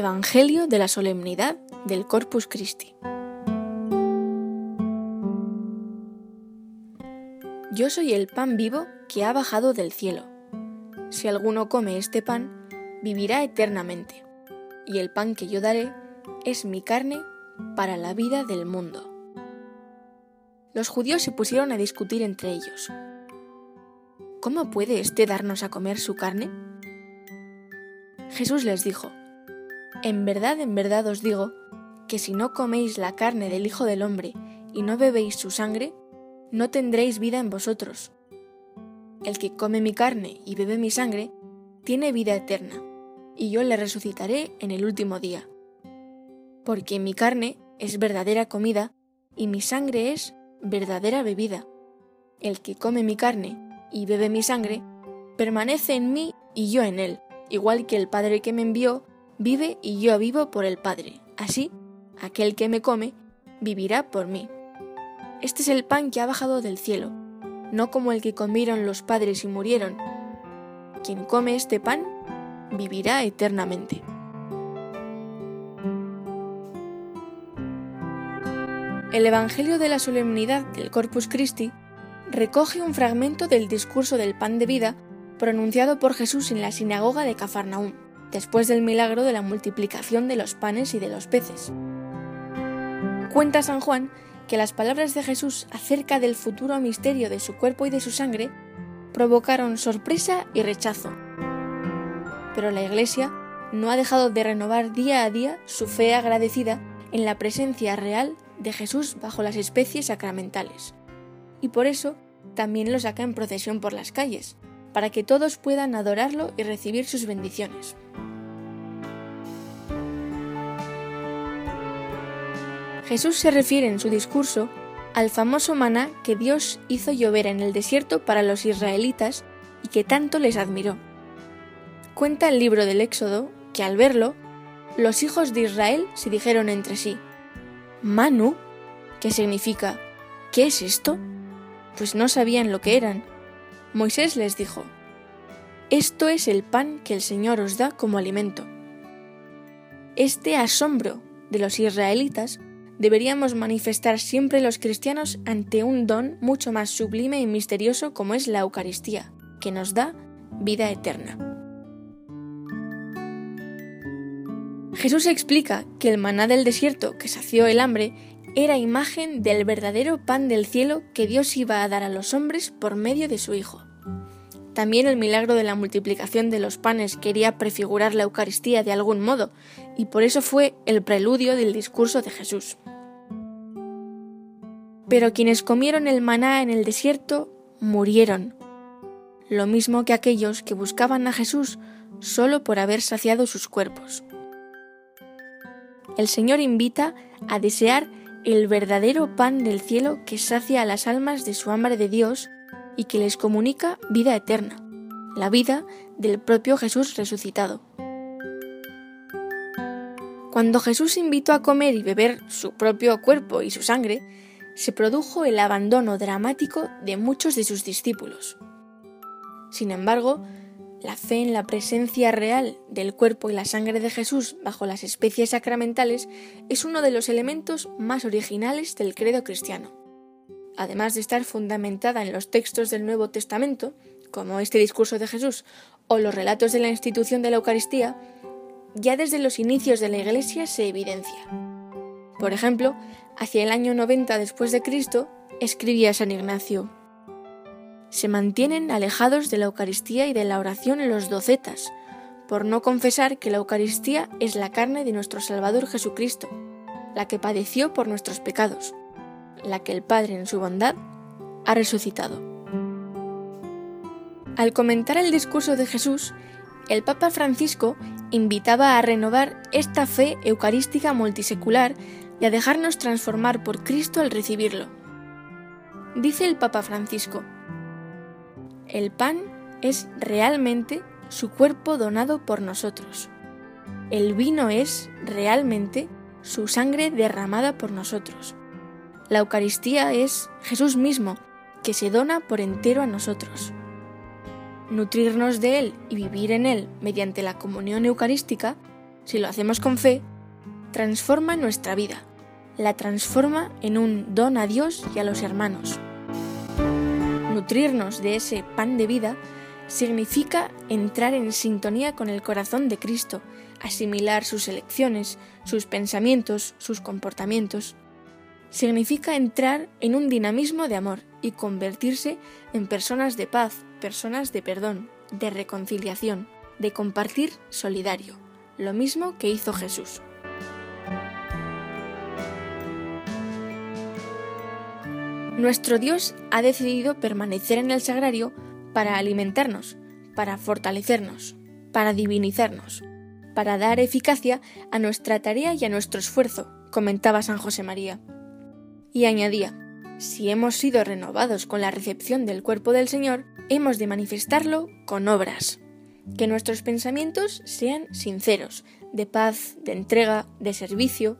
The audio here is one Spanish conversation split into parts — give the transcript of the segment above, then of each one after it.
Evangelio de la Solemnidad del Corpus Christi. Yo soy el pan vivo que ha bajado del cielo. Si alguno come este pan, vivirá eternamente, y el pan que yo daré es mi carne para la vida del mundo. Los judíos se pusieron a discutir entre ellos. ¿Cómo puede éste darnos a comer su carne? Jesús les dijo, En verdad, en verdad os digo, que si no coméis la carne del Hijo del Hombre y no bebéis su sangre, no tendréis vida en vosotros. El que come mi carne y bebe mi sangre, tiene vida eterna, y yo le resucitaré en el último día. Porque mi carne es verdadera comida y mi sangre es verdadera bebida. El que come mi carne y bebe mi sangre, permanece en mí y yo en él, igual que el Padre que me envió vive y yo vivo por el Padre. Así, aquel que me come vivirá por mí. Este es el pan que ha bajado del cielo, no como el que comieron los padres y murieron. Quien come este pan vivirá eternamente. El Evangelio de la Solemnidad del Corpus Christi recoge un fragmento del discurso del pan de vida pronunciado por Jesús en la sinagoga de Cafarnaúm, después del milagro de la multiplicación de los panes y de los peces. Cuenta San Juan que las palabras de Jesús acerca del futuro misterio de su cuerpo y de su sangre provocaron sorpresa y rechazo. Pero la Iglesia no ha dejado de renovar día a día su fe agradecida en la presencia real de Jesús bajo las especies sacramentales y por eso también lo saca en procesión por las calles, para que todos puedan adorarlo y recibir sus bendiciones. Jesús se refiere en su discurso al famoso maná que Dios hizo llover en el desierto para los israelitas y que tanto les admiró. Cuenta el libro del Éxodo que al verlo, los hijos de Israel se dijeron entre sí, Manu, ¿qué significa? ¿Qué es esto? pues no sabían lo que eran. Moisés les dijo, Esto es el pan que el Señor os da como alimento. Este asombro de los israelitas deberíamos manifestar siempre los cristianos ante un don mucho más sublime y misterioso como es la Eucaristía, que nos da vida eterna. Jesús explica que el maná del desierto que sació el hambre era imagen del verdadero pan del cielo que Dios iba a dar a los hombres por medio de su Hijo. También el milagro de la multiplicación de los panes quería prefigurar la Eucaristía de algún modo, y por eso fue el preludio del discurso de Jesús. Pero quienes comieron el maná en el desierto murieron, lo mismo que aquellos que buscaban a Jesús solo por haber saciado sus cuerpos. El Señor invita a desear el verdadero pan del cielo que sacia a las almas de su hambre de Dios y que les comunica vida eterna, la vida del propio Jesús resucitado. Cuando Jesús invitó a comer y beber su propio cuerpo y su sangre, se produjo el abandono dramático de muchos de sus discípulos. Sin embargo, la fe en la presencia real del cuerpo y la sangre de Jesús bajo las especies sacramentales es uno de los elementos más originales del credo cristiano. Además de estar fundamentada en los textos del Nuevo Testamento, como este discurso de Jesús o los relatos de la institución de la Eucaristía, ya desde los inicios de la Iglesia se evidencia. Por ejemplo, hacia el año 90 después de Cristo, escribía San Ignacio: se mantienen alejados de la Eucaristía y de la oración en los docetas, por no confesar que la Eucaristía es la carne de nuestro Salvador Jesucristo, la que padeció por nuestros pecados, la que el Padre en su bondad ha resucitado. Al comentar el discurso de Jesús, el Papa Francisco invitaba a renovar esta fe eucarística multisecular y a dejarnos transformar por Cristo al recibirlo. Dice el Papa Francisco, el pan es realmente su cuerpo donado por nosotros. El vino es realmente su sangre derramada por nosotros. La Eucaristía es Jesús mismo, que se dona por entero a nosotros. Nutrirnos de Él y vivir en Él mediante la comunión eucarística si lo hacemos con fe, transforma nuestra vida, la transforma en un don a Dios y a los hermanos. Nutrirnos de ese pan de vida significa entrar en sintonía con el corazón de Cristo, asimilar sus elecciones, sus pensamientos, sus comportamientos. Significa entrar en un dinamismo de amor y convertirse en personas de paz, personas de perdón, de reconciliación, de compartir solidario, lo mismo que hizo Jesús. Nuestro Dios ha decidido permanecer en el sagrario para alimentarnos, para fortalecernos, para divinizarnos, para dar eficacia a nuestra tarea y a nuestro esfuerzo, comentaba San José María. Y añadía, si hemos sido renovados con la recepción del cuerpo del Señor, hemos de manifestarlo con obras. Que nuestros pensamientos sean sinceros, de paz, de entrega, de servicio.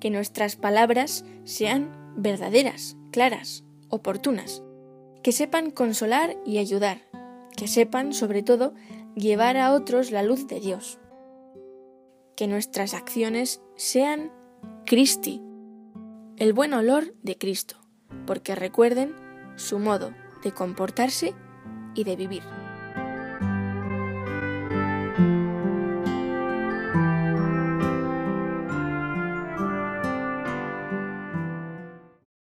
Que nuestras palabras sean verdaderas, claras, oportunas que sepan consolar y ayudar, que sepan, sobre todo, llevar a otros la luz de Dios. Que nuestras acciones sean Cristi, el buen olor de Cristo, porque recuerden su modo de comportarse y de vivir.